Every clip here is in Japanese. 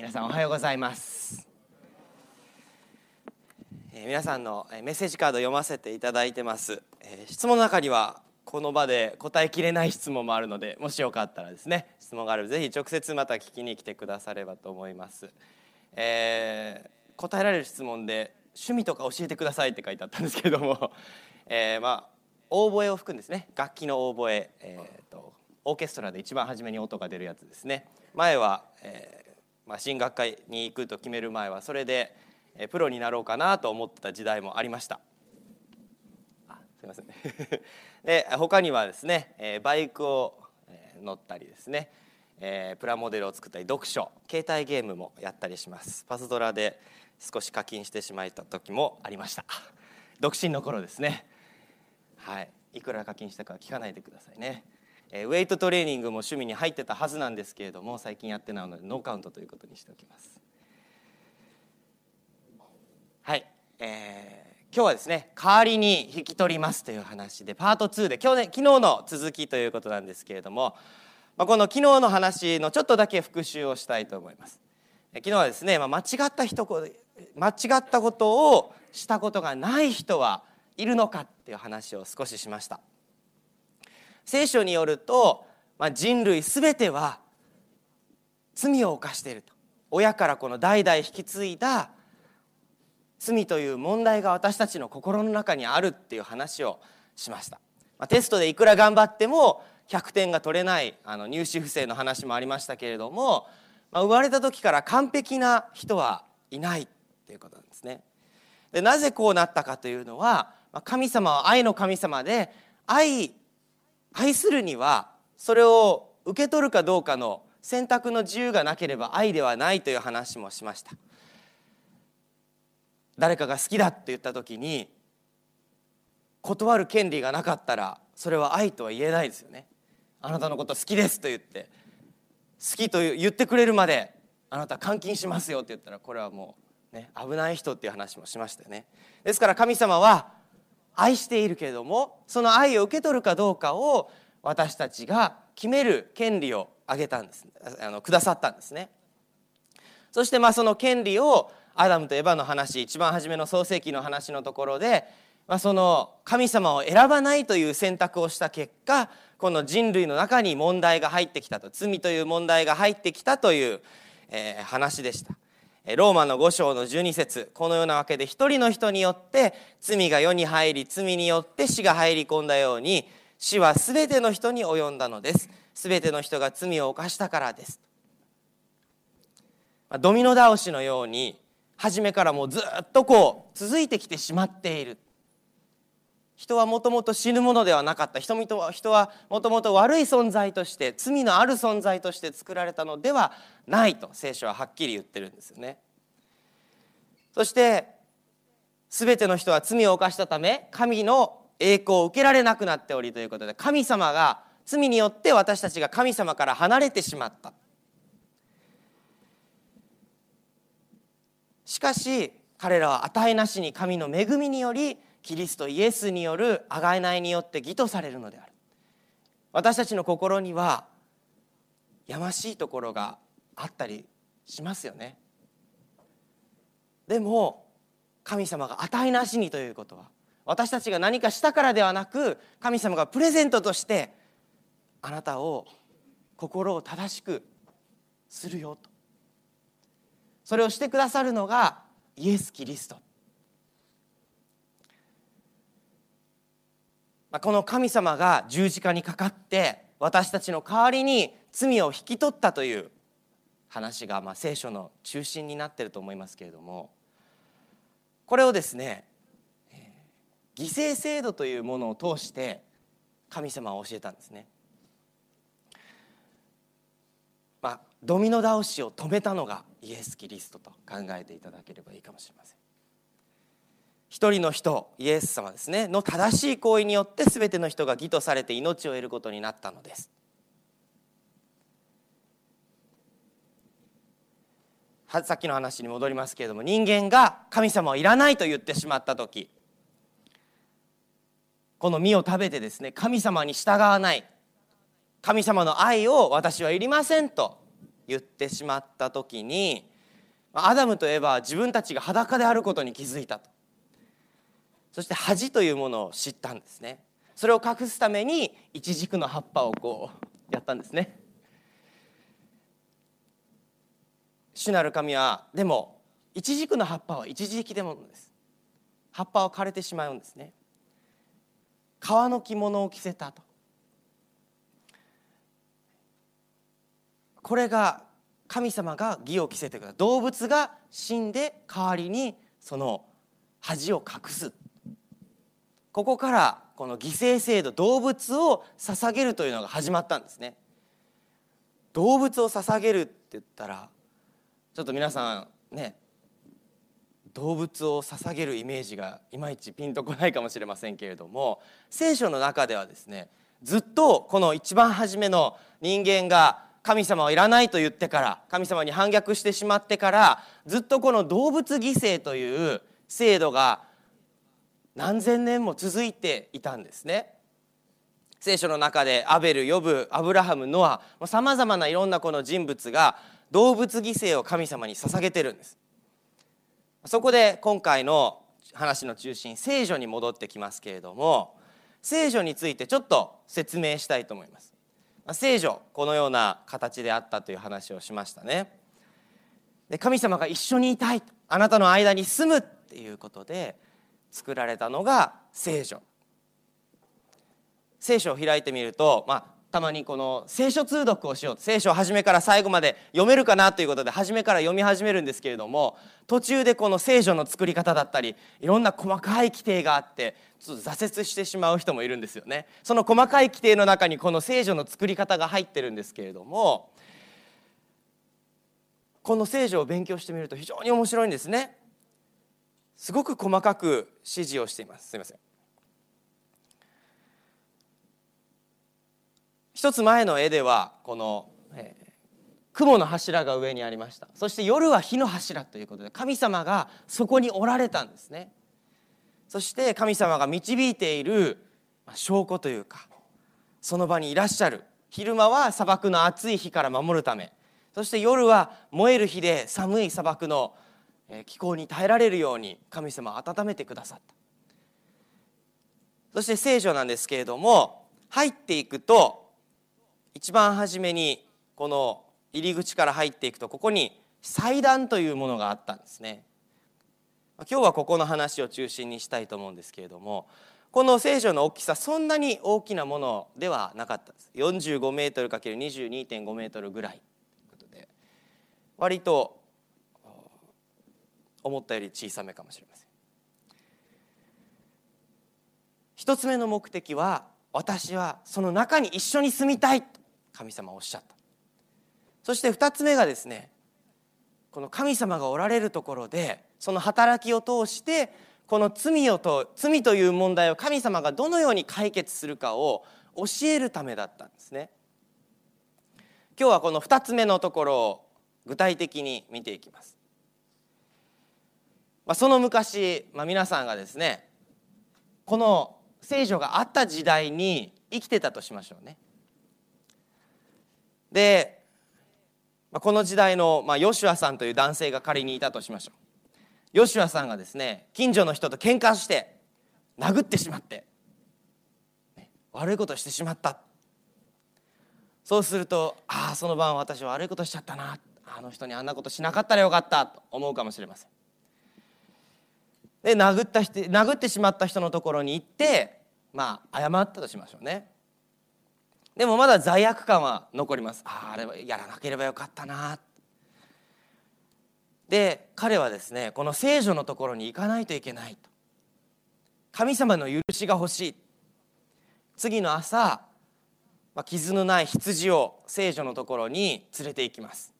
皆さんおはようございます、えー、皆さんのメッセージカード読ませていただいてます、えー、質問の中にはこの場で答えきれない質問もあるのでもしよかったらですね質問があればぜひ直接また聞きに来てくださればと思います、えー、答えられる質問で趣味とか教えてくださいって書いてあったんですけども、えー、まあオーボエを吹くんですね。楽器のオーボエ、えーと、オーケストラで一番初めに音が出るやつですね。前は、えーまあ、進学会に行くと決める前はそれでプロになろうかなと思ってた時代もありました。あすいません。で他にはですねバイクを乗ったりですねプラモデルを作ったり読書携帯ゲームもやったりします。パズドラで少し課金してしまった時もありました。独身の頃ですね。はい。いくら課金したか聞かないでくださいね。えウェイトトレーニングも趣味に入ってたはずなんですけれども最近やってないのでノーカウントということにしておきます。はい、えー、今日はですね代わりに引き取りますという話でパート2で今日、ね、昨日の続きということなんですけれども、まあ、この昨日の話のちょっとだけ復習をしたいと思います。昨日はですね、まあ、間違った人間違ったことをしたことがない人はいるのかっていう話を少ししました。聖書によると、まあ、人類全ては罪を犯していると。親からこの代々引き継いだ罪という問題が私たちの心の中にあるっていう話をしました、まあ、テストでいくら頑張っても100点が取れないあの入試不正の話もありましたけれども、まあ、生まれた時から完璧な人はいないっていうことなんですね。でなぜこうなったかというのはまあ神様は愛の神様で愛愛するにはそれを受け取るかどうかの選択の自由がなければ愛ではないという話もしました。誰かが好きだって言った時に断る権利がなかったらそれは愛とは言えないですよね。あなたのこと好きですと言って好きと言ってくれるまであなた監禁しますよって言ったらこれはもうね危ない人っていう話もしましたよね。ですから神様は愛しているけれどもその愛を受け取るかどうかを私たちが決める権利をあげたんですあのくださったんですねそしてまあその権利をアダムとエバの話一番初めの創世記の話のところで、まあ、その神様を選ばないという選択をした結果この人類の中に問題が入ってきたと罪という問題が入ってきたという、えー、話でした。ローマの5章の12節。このようなわけで一人の人によって罪が世に入り罪によって死が入り込んだように死は全ての人に及んだのです。全ての人が罪を犯したからです。ドミノ倒しのように初めからもうずっとこう続いてきてしまっている。人はもともと死ぬものではなかった人は人はもともと悪い存在として罪のある存在として作られたのではないと聖書ははっきり言ってるんですよね。そして全ての人は罪を犯したため神の栄光を受けられなくなっておりということで神様が罪によって私たちが神様から離れてしまったしかし彼らは値なしに神の恵みによりキリストイエスによる贖いによって義とされるのである。私たちの心にはやましいところがあったりしますよね。でも神様が値なしにということは私たちが何かしたからではなく神様がプレゼントとしてあなたを心を正しくするよと。それをしてくださるのがイエス・キリスト。この神様が十字架にかかって私たちの代わりに罪を引き取ったという話がま聖書の中心になってると思いますけれどもこれをですね犠牲制度というものを通して神様は教えたんですね。まあ、ドミノ倒しを止めたのがイエス・キリストと考えていただければいいかもしれません。一人の人イエス様ですねの正しい行為によって全ての人が義とされて命を得ることになったのです。さっきの話に戻りますけれども人間が神様はいらないと言ってしまった時この実を食べてですね神様に従わない神様の愛を私はいりませんと言ってしまった時にアダムとエヴァは自分たちが裸であることに気づいたと。そして恥というものを知ったんですね。それを隠すためにイチジクの葉っぱをこうやったんですね。主なる神はでもイチジクの葉っぱは一時的でものです。葉っぱは枯れてしまうんですね。革の着物を着せたと。これが神様が義を着せてください動物が死んで代わりにその恥を隠す。ここからこの犠牲制度動物を捧げるというのが始まったんですね。動物を捧げるって言ったらちょっと皆さんね動物を捧げるイメージがいまいちピンとこないかもしれませんけれども聖書の中ではですねずっとこの一番初めの人間が神様はいらないと言ってから神様に反逆してしまってからずっとこの動物犠牲という制度が何千年も続いていたんですね。聖書の中でアベルヨブアブラハムノアさまざまないろんなこの人物が動物犠牲を神様に捧げてるんです。そこで今回の話の中心聖書に戻ってきますけれども聖書についてちょっと説明したいと思います聖書このような形であったという話をしましたねで神様が一緒にいたいあなたの間に住むっていうことで作られたのが聖書。聖書を開いてみると、まあ、たまにこの聖書通読をしよう。聖書を初めから最後まで読めるかなということで初めから読み始めるんですけれども途中でこの聖書の作り方だったりいろんな細かい規定があってちょっと挫折してしまう人もいるんですよね。その細かい規定の中にこの聖書の作り方が入ってるんですけれどもこの聖書を勉強してみると非常に面白いんですね。すごく細かく指示をしています。すいません。一つ前の絵ではこの、えー、雲の柱が上にありました。そして夜は火の柱ということで神様がそこにおられたんですね。そして神様が導いている証拠というかその場にいらっしゃる。昼間は砂漠の暑い日から守るため。そして夜は燃える日で寒い砂漠の気候に耐えられるように神様は温めてくださった。そして聖書なんですけれども入っていくと一番初めにこの入り口から入っていくとここに祭壇というものがあったんですね。今日はここの話を中心にしたいと思うんですけれどもこの聖書の大きさそんなに大きなものではなかったです。45メートル ×22.5 メートルぐらいということで割と思ったより小さめかもしれません。一つ目の目的は私はその中に一緒に住みたいと神様おっしゃった。そして2つ目がですねこの神様がおられるところでその働きを通してこの罪をと罪という問題を神様がどのように解決するかを教えるためだったんですね。今日はこの2つ目のところを具体的に見ていきます、まあ、その昔、まあ、皆さんがですねこの聖書があった時代に生きてたとしましょうね。で、まあ、この時代の、まあ、ヨシュアさんという男性が仮にいたとしましょう。ヨシュアさんがですね近所の人と喧嘩して殴ってしまって、ね、悪いことしてしまった。そうするとああその晩私は悪いことしちゃったな。あの人にあんなことしなかったらよかったと思うかもしれません。で殴った人殴ってしまった人のところに行ってまあ謝ったとしましょうね。でもまだ罪悪感は残ります。あああれはやらなければよかったな。で彼はですねこの聖女のところに行かないといけないと。神様の許しが欲しい。次の朝、まあ、傷のない羊を聖女のところに連れて行きます。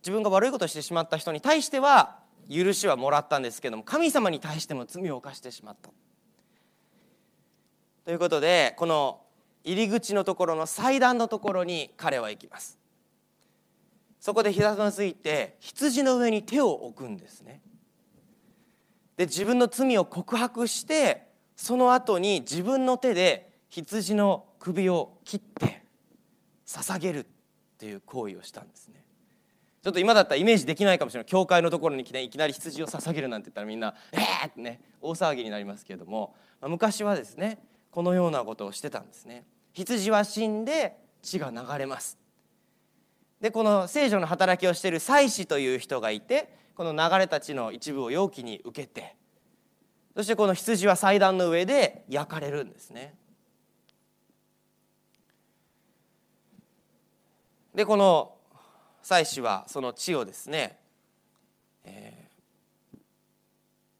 自分が悪いことをしてしまった人に対しては許しはもらったんですけども神様に対しても罪を犯してしまった。ということでこの入り口のところの祭壇のところに彼は行きます。そこで膝のついて羊の上に手を置くんですね。で自分の罪を告白してその後に自分の手で羊の首を切って捧げるっていう行為をしたんですね。ちょっと今だったらイメージできないかもしれない。教会のところに来ていきなり羊を捧げるなんて言ったらみんな「えー!」ってね大騒ぎになりますけれども、まあ、昔はですねこのようなことをしてたんですね。羊は死んで血が流れます。でこの聖女の働きをしている祭司という人がいてこの流れた血の一部を容器に受けてそしてこの羊は祭壇の上で焼かれるんですね。でこの祭司はその血をですね、えー、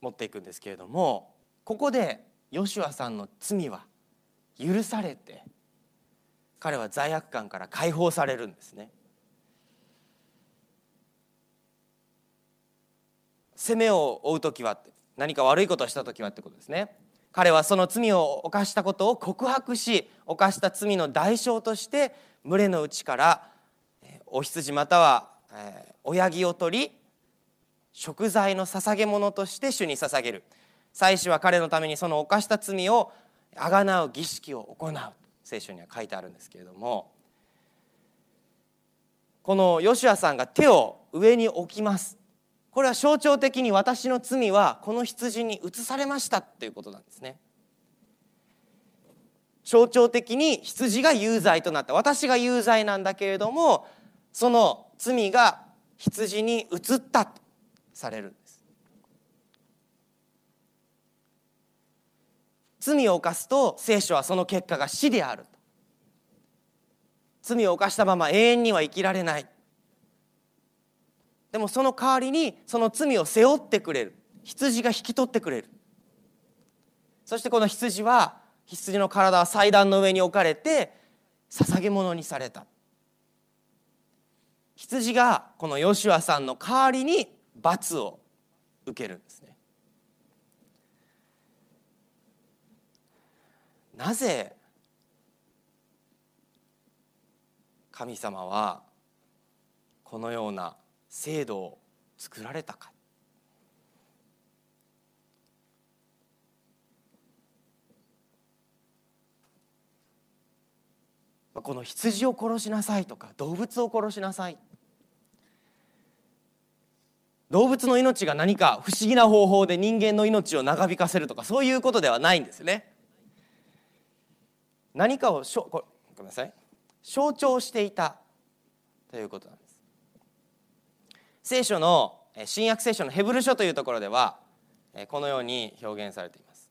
持っていくんですけれどもここでヨシュアさんの罪は許されて彼は罪悪感から解放されるんですね。責めを負う時は何か悪いことをした時はってことですね。彼はその罪を犯したことを告白し犯した罪の代償として群れのうちからお羊または親木を取り食材の捧げ物として主に捧げる。祭司は彼のためにその犯した罪をあがなう儀式を行う。聖書には書いてあるんですけれども。このヨシュアさんが手を上に置きます。これは象徴的に私の罪はこの羊に移されましたっていうことなんですね。象徴的に羊が有罪となった。私が有罪なんだけれどもその罪が羊に移ったとされるんです。罪を犯すと聖書はその結果が死である罪を犯したまま永遠には生きられない。でもその代わりにその罪を背負ってくれる。羊が引き取ってくれる。そしてこの羊は羊の体は祭壇の上に置かれて捧げ物にされた羊がこのヨシュアさんの代わりに罰を受けるんですね。なぜ神様はこのような制度を作られたか。この羊を殺しなさいとか動物を殺しなさい。動物の命が何か不思議な方法で人間の命を長引かせるとかそういうことではないんですね。何かをしょごめんなさい象徴していたということなんです。聖書の新約聖書のヘブル書というところではこのように表現されています。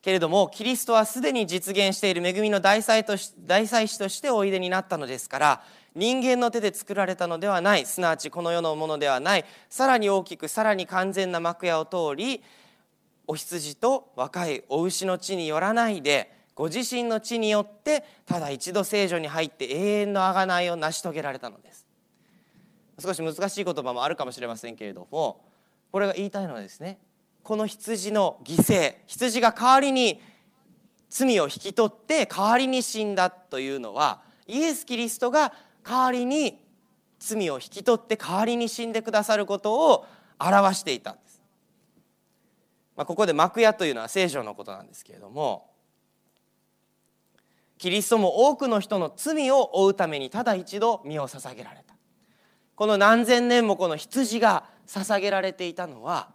けれどもキリストはすでに実現している恵みの大祭とし大祭司としておいでになったのですから人間の手で作られたのではない。すなわちこの世のものではない。さらに大きくさらに完全な幕屋を通りお羊と若いお牛の地によらないでご自身の地によってただ一度聖女に入って永遠の贖いを成し遂げられたのです。少し難しい言葉もあるかもしれませんけれどもこれが言いたいのはですねこの羊の犠牲羊が代わりに罪を引き取って代わりに死んだというのはイエス・キリストが代わりに罪を引き取って代わりに死んでくださることを表していたんです。まあ、ここで幕屋というのは聖書のことなんですけれどもキリストも多くの人の罪を負うためにただ一度身を捧げられたこの何千年もこの羊が捧げられていたのは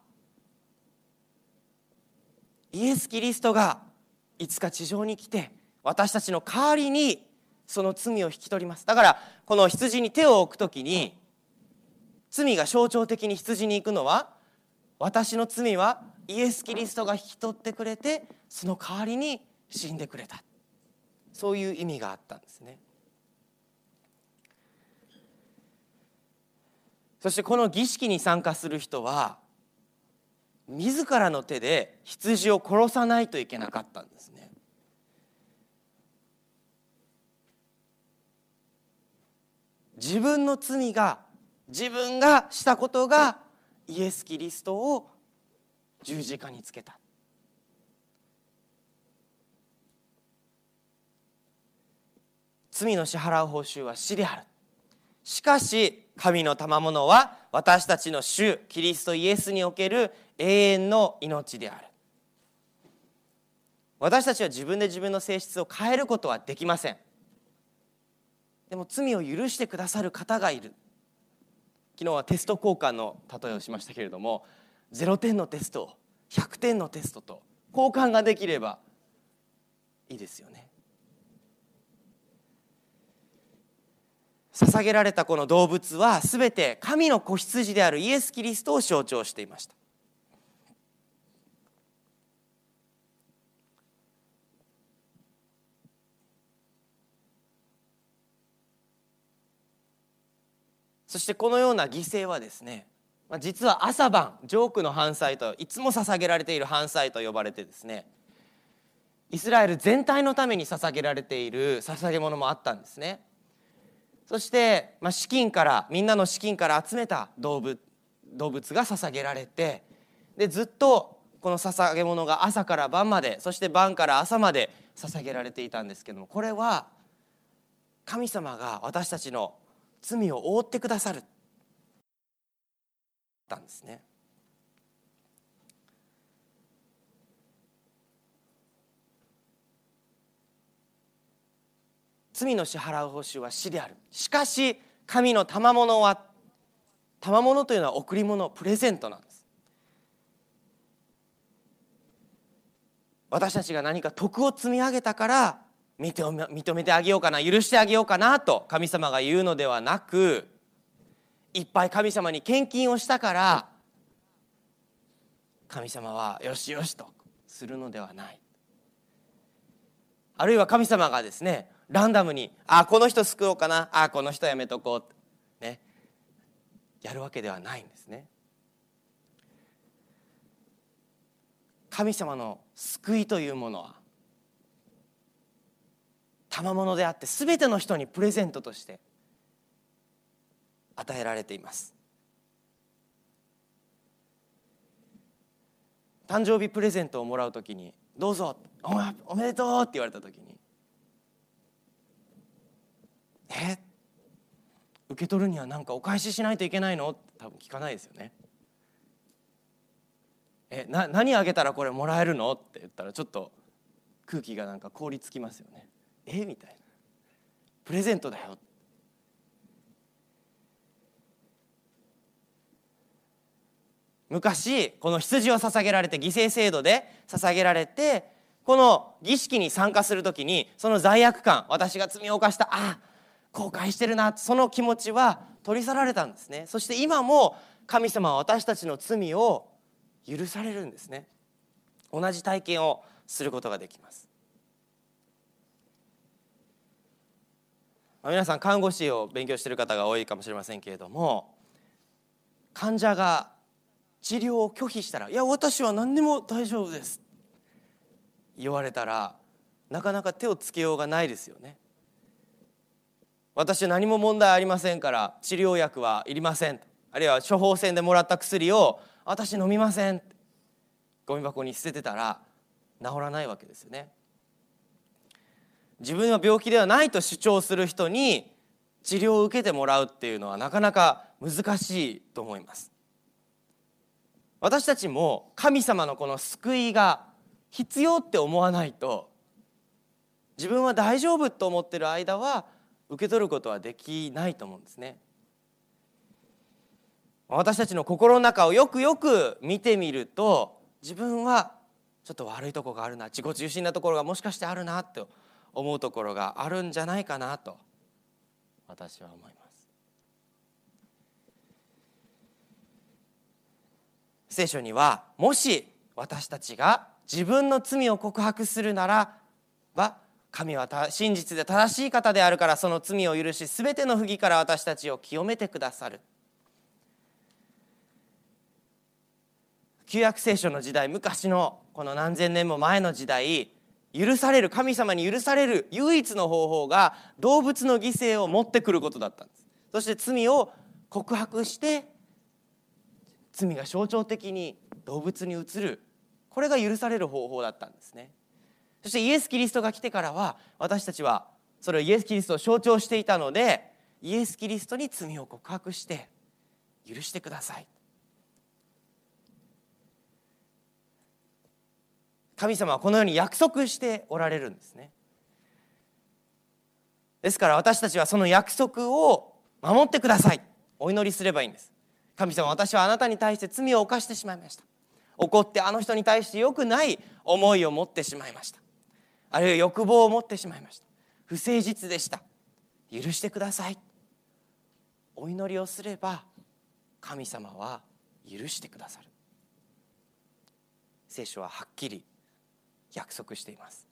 イエス・キリストがいつか地上に来て私たちの代わりにその罪を引き取りますだからこの羊に手を置く時に罪が象徴的に羊に行くのは私の罪はイエス・キリストが引き取ってくれてその代わりに死んでくれた。そういう意味があったんですね。そしてこの儀式に参加する人は自らの手で羊を殺さないといけなかったんですね。自分の罪が自分がしたことがイエス・キリストを十字架につけた。罪の支払う報酬は死であるしかし神の賜物は私たちの主キリストイエスにおける永遠の命である。私たちは自分で自分の性質を変えることはできません。でも罪を許してくださる方がいる。昨日はテスト交換の例えをしましたけれども0点のテスト100点のテストと交換ができればいいですよね。捧げられたこの動物は全て神の子羊であるイエス・キリストを象徴していました。そしてこのような犠牲はですね実は朝晩ジョークの反祭といつも捧げられている反祭と呼ばれてですねイスラエル全体のために捧げられている捧げ物もあったんですね。そして、まあ、資金からみんなの資金から集めた動物動物が捧げられてでずっとこの捧げ物が朝から晩までそして晩から朝まで捧げられていたんですけどもこれは神様が私たちの罪を覆ってくださる。たんですね。罪の支払う報酬は死である。しかし神の賜物は賜物というのは贈り物プレゼントなんです。私たちが何か徳を積み上げたから認めてあげようかな許してあげようかなと神様が言うのではなくいっぱい神様に献金をしたから神様はよしよしとするのではない。あるいは神様がですねランダムにあこの人救おうかなあこの人やめとこうねやるわけではないんですね。神様の救いというものは賜物であって全ての人にプレゼントとして与えられています誕生日プレゼントをもらう時に「どうぞおめでとう」って言われた時に「え？受け取るには何かお返ししないといけないの?」って多分聞かないですよね。え？な何あげたらこれもらえるの？って言ったらちょっと空気がなんか凍りつきますよね。え？みたいな。プレゼントだよ。昔この羊を捧げられて犠牲制度で捧げられてこの儀式に参加する時にその罪悪感私が罪を犯したあ後悔してるなその気持ちは取り去られたんですね。そして今も神様は私たちの罪を許されるんですね。同じ体験をすることができます。皆さん看護師を勉強している方が多いかもしれませんけれども患者が治療を拒否したら「いや私は何でも大丈夫です」言われたらなかなか手をつけようがないですよね。私何も問題ありませんから治療薬はいりませんあるいは処方箋でもらった薬を私飲みませんゴミ箱に捨ててたら治らないわけですよね。自分は病気ではないと主張する人に治療を受けてもらうっていうのはなかなか難しいと思います。私たちも神様のこの救いが必要って思わないと自分は大丈夫と思ってる間は受け取ることはできないと思うんですね。私たちの心の中をよくよく見てみると自分はちょっと悪いとこがあるな自己中心なところがもしかしてあるなと思うところがあるんじゃないかなと私は思います。聖書にはもし私たちが自分の罪を告白するならば神は真実で正しい方であるからその罪を許し全ての不義から私たちを清めてくださる。旧約聖書の時代昔のこの何千年も前の時代許される神様に許される唯一の方法が動物の犠牲を持ってくることだったんです。そして罪を告白して罪が象徴的に動物に移る。これが許される方法だったんですね。そしてイエス・キリストが来てからは私たちはそれをイエス・キリストを象徴していたのでイエス・キリストに罪を告白して許してください。神様はこのように約束しておられるんですね。ですから私たちはその約束を守ってください。お祈りすればいいんです。神様私はあなたに対して罪を犯してしまいました。怒ってあの人に対して良くない思いを持ってしまいました。あるいは欲望を持ってしまいました。不誠実でした。許してください。お祈りをすれば神様は許してくださる。聖書ははっきり約束しています。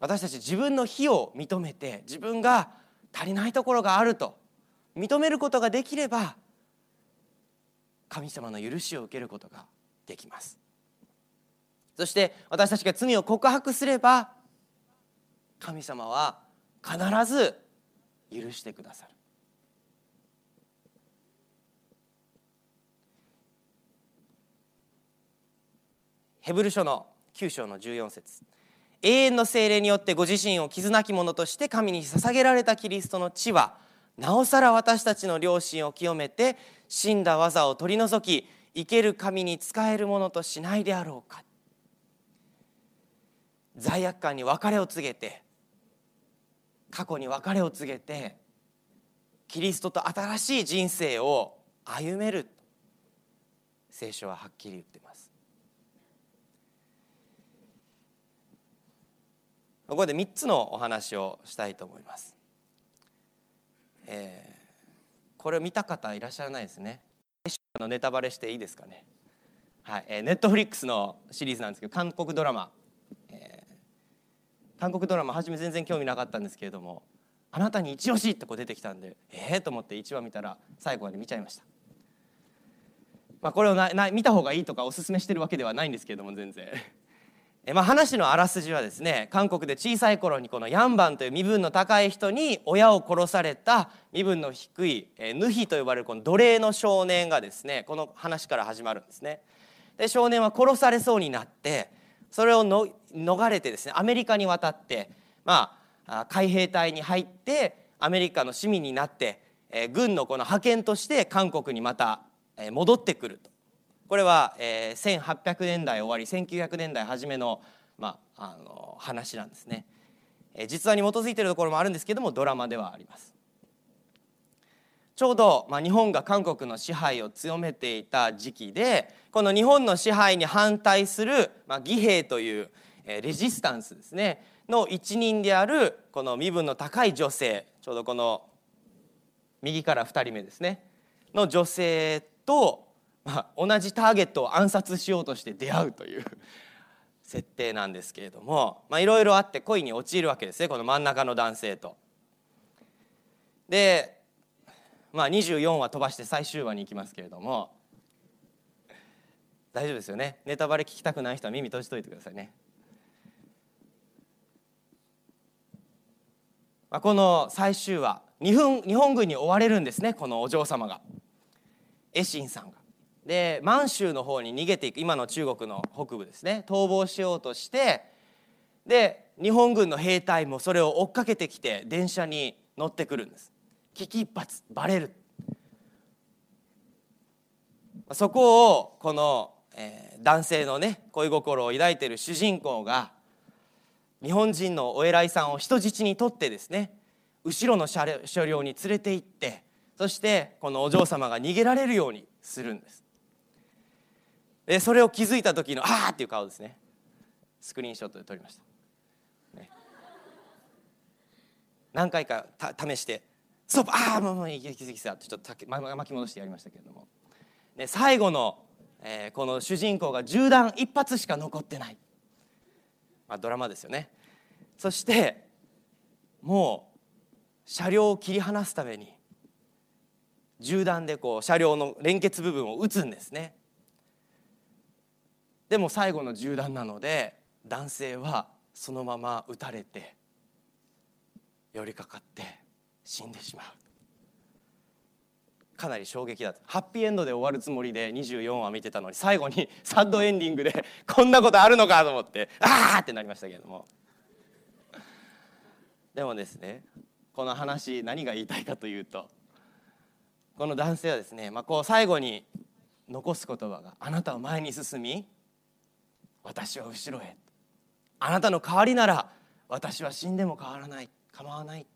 私たち自分の非を認めて自分が足りないところがあると認めることができれば神様の許しを受けることができます。そして私たちが罪を告白すれば神様は必ず許してくださる。ヘブル書の9章の14節。永遠の精霊によってご自身を傷なき者として神に捧げられたキリストの地はなおさら私たちの良心を清めて死んだ技を取り除き生ける神に仕えるものとしないであろうか。罪悪感に別れを告げて過去に別れを告げてキリストと新しい人生を歩める聖書ははっきり言ってます。ここで3つのお話をしたいと思います、えー、これを見た方いらっしゃらないですね。のネタバレしていいですかね。はい、えー、ネットフリックスのシリーズなんですけど韓国ドラマ。韓国ドラマ初め全然興味なかったんですけれどもあなたに一押しってこう出てきたんでええー、と思って1話見たら最後まで見ちゃいました、まあ、これをなな見た方がいいとかおすすめしてるわけではないんですけれども全然。まあ話のあらすじはですね韓国で小さい頃にこのヤンバンという身分の高い人に親を殺された身分の低いえヌヒと呼ばれるこの奴隷の少年がですねこの話から始まるんですね。で少年は殺されそうになってそれをの逃れてですねアメリカに渡って、まあ、海兵隊に入ってアメリカの市民になって、えー、軍のこの派遣として韓国にまた、え、戻ってくると。これは、えー、1800年代終わり1900年代初めの,、まあ、あの話なんですね、えー、実話に基づいているところもあるんですけどもドラマではあります。ちょうど、まあ、日本が韓国の支配を強めていた時期でこの日本の支配に反対する、まあ、義兵という、えー、レジスタンスですねの一人であるこの身分の高い女性ちょうどこの右から2人目ですねの女性と、まあ、同じターゲットを暗殺しようとして出会うという設定なんですけれどもいろいろあって恋に陥るわけですねこの真ん中の男性と。でまあ、24話飛ばして最終話に行きますけれども大丈夫ですよねネタバレ聞きたくない人は耳閉じといてくださいね。まあ、この最終話日本日本軍に追われるんですねこのお嬢様がエシンさんが。で満州の方に逃げていく今の中国の北部ですね。逃亡しようとしてで日本軍の兵隊もそれを追っかけてきて電車に乗ってくるんです。危機一髪バレる。そこをこの、えー、男性のね恋心を抱いている主人公が日本人のお偉いさんを人質にとってですね後ろの車両に連れて行ってそしてこのお嬢様が逃げられるようにするんです。でそれを気づいた時の「ああ!」っていう顔ですねスクリーンショットで撮りました、ね、何回か試してストップああもうもう行きさってちょっと巻き戻してやりましたけれども、ね、最後の、えー、この主人公が銃弾一発しか残ってない、まあ、ドラマですよねそしてもう車両を切り離すために銃弾でこう車両の連結部分を撃つんですねでも最後の銃弾なので男性はそのまま撃たれて寄りかかって死んでしまう。かなり衝撃だった。ハッピーエンドで終わるつもりで24話見てたのに最後に サッドエンディングで こんなことあるのかと思ってああってなりましたけれども。でもですねこの話何が言いたいかというとこの男性はですね、まあ、こう最後に残す言葉が「あなたは前に進み私は後ろへ」あなたの代わりなら私は死んでも変わらない構わない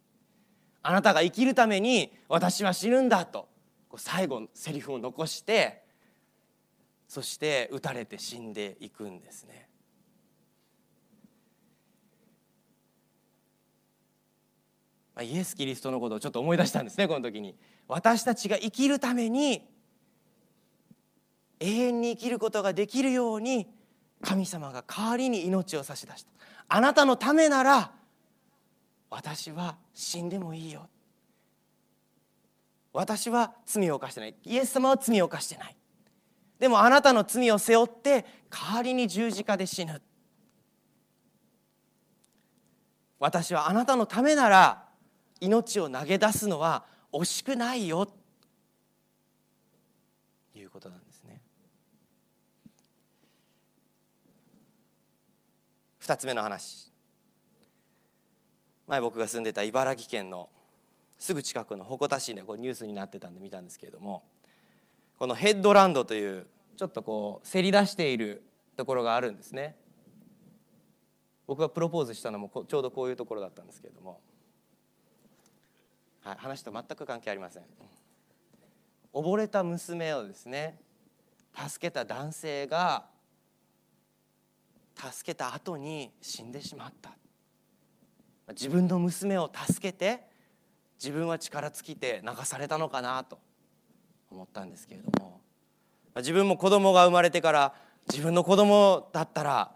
あなたが生きるために私は死ぬんだと最後のセリフを残してそして撃たれて死んでいくんですね。イエス・キリストのことをちょっと思い出したんですねこの時に。私たちが生きるために永遠に生きることができるように神様が代わりに命を差し出した。あなたのためなら私は死んでもいいよ。私は罪を犯してない。イエス様は罪を犯してない。でもあなたの罪を背負って代わりに十字架で死ぬ。私はあなたのためなら命を投げ出すのは惜しくないよ。いうことなんですね二つ目の話。前僕が住んでた茨城県のすぐ近くの鉾田市でこうニュースになってたんで見たんですけれどもこのヘッドランドというちょっとこうせり出しているところがあるんですね。僕がプロポーズしたのもちょうどこういうところだったんですけれども、はい、話と全く関係ありません。溺れた娘をですね助けた男性が助けた後に死んでしまった自分の娘を助けて自分は力尽きて流されたのかなと思ったんですけれども自分も子供が生まれてから自分の子供だったら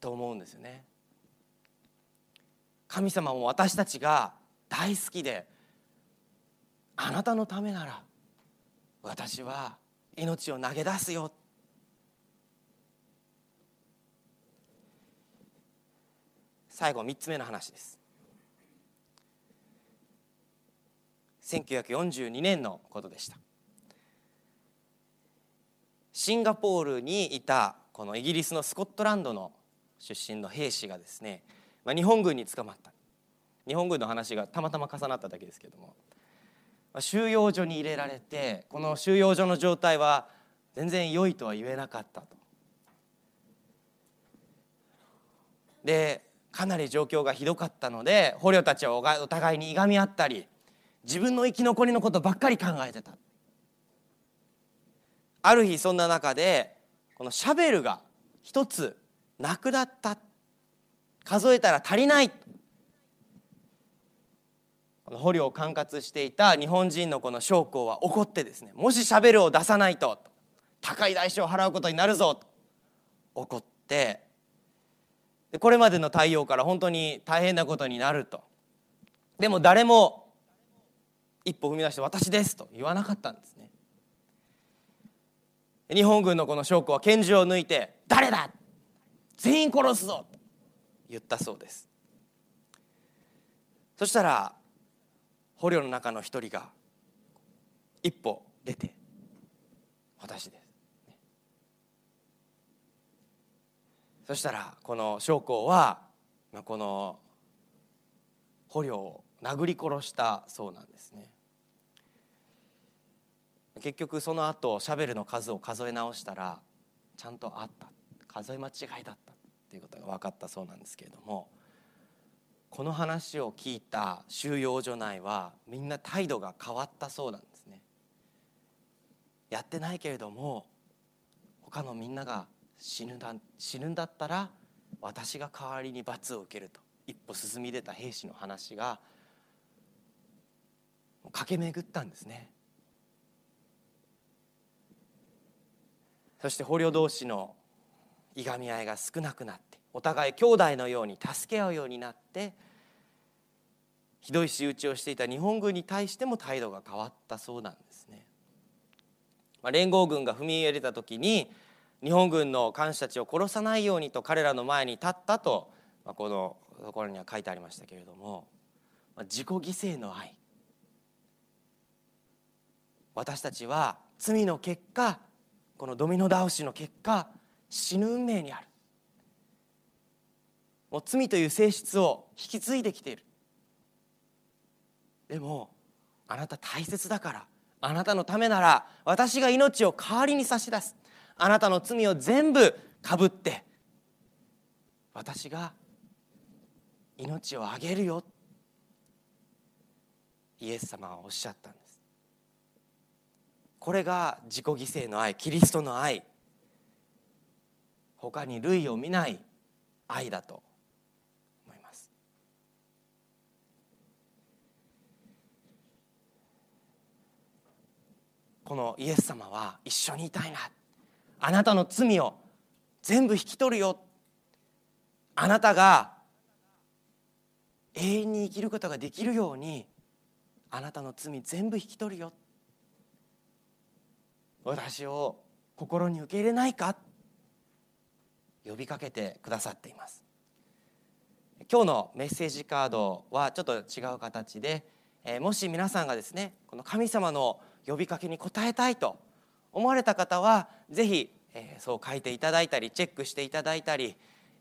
と思うんですよね。神様も私たちが大好きであなたのためなら私は命を投げ出すよ最後3つ目の話です。1942年のことでした。シンガポールにいたこのイギリスのスコットランドの出身の兵士がですね、まあ、日本軍に捕まった。日本軍の話がたまたま重なっただけですけども、まあ、収容所に入れられてこの収容所の状態は全然良いとは言えなかったと。でかなり状況がひどかったので捕虜たちはお互いにいがみ合ったり自分の生き残りのことばっかり考えてた。ある日そんな中でこのシャベルが一つなくなった。数えたら足りない。この捕虜を管轄していた日本人のこの将校は怒ってですねもしシャベルを出さないと高い代償を払うことになるぞと怒ってでこれまでの対応から本当に大変なことになると。でも誰も一歩踏み出して「私です」と言わなかったんですね。日本軍のこの将校は拳銃を抜いて「誰だ!全員殺すぞ!」と言ったそうです。そしたら捕虜の中の一人が一歩出て「私です」そしたらこの将校はこの捕虜を殴り殺したそうなんですね。結局その後シャベルの数を数え直したらちゃんとあった。数え間違いだったっていうことが分かったそうなんですけれどもこの話を聞いた収容所内はみんな態度が変わったそうなんですね。やってないけれども他のみんなが死ぬだ死ぬんだったら私が代わりに罰を受けると一歩進み出た兵士の話が駆け巡ったんですねそして捕虜同士のいがみ合いが少なくなってお互い兄弟のように助け合うようになってひどい仕打ちをしていた日本軍に対しても態度が変わったそうなんですね。まあ、連合軍が踏み入れた時に日本軍の艦士たちを殺さないようにと彼らの前に立ったと、まあ、このところには書いてありましたけれども、自己犠牲の愛。私たちは罪の結果このドミノ倒しの結果死ぬ運命にある。もう罪という性質を引き継いできている。でもあなた大切だからあなたのためなら私が命を代わりに差し出す。あなたの罪を全部かぶって私が命をあげるよ。イエス様はおっしゃったんです。これが自己犠牲の愛キリストの愛。他に類を見ない愛だと。思いますこのイエス様は一緒にいたいな。あなたの罪を全部引き取るよ。あなたが永遠に生きることができるようにあなたの罪全部引き取るよ。私を心に受け入れないか。呼びかけてくださっています。今日のメッセージカードはちょっと違う形で、え、もし皆さんがですねこの神様の呼びかけに応えたいと思われた方はぜひ、えー、そう書いていただいたりチェックしていただいたり、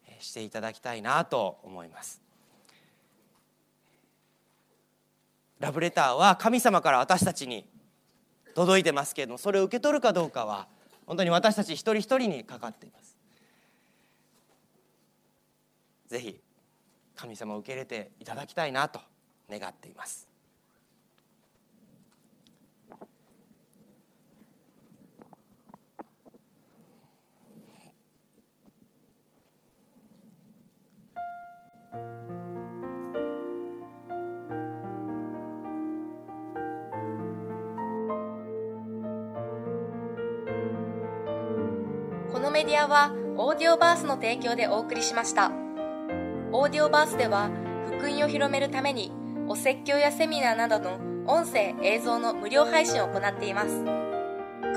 えー、していただきたいなと思います。ラブレターは神様から私たちに届いてますけれどもそれを受け取るかどうかは本当に私たち一人一人にかかっています。ぜひ神様を受け入れていただきたいなと願っています。メディアはオーディオバースの提供でお送りしました。オーディオバースでは福音を広めるためにお説教やセミナーなどの音声映像の無料配信を行っています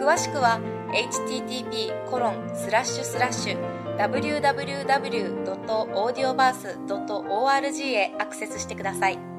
詳しくは http コロンスラッシュスラッシュ www.audioverse.org へアクセスしてください。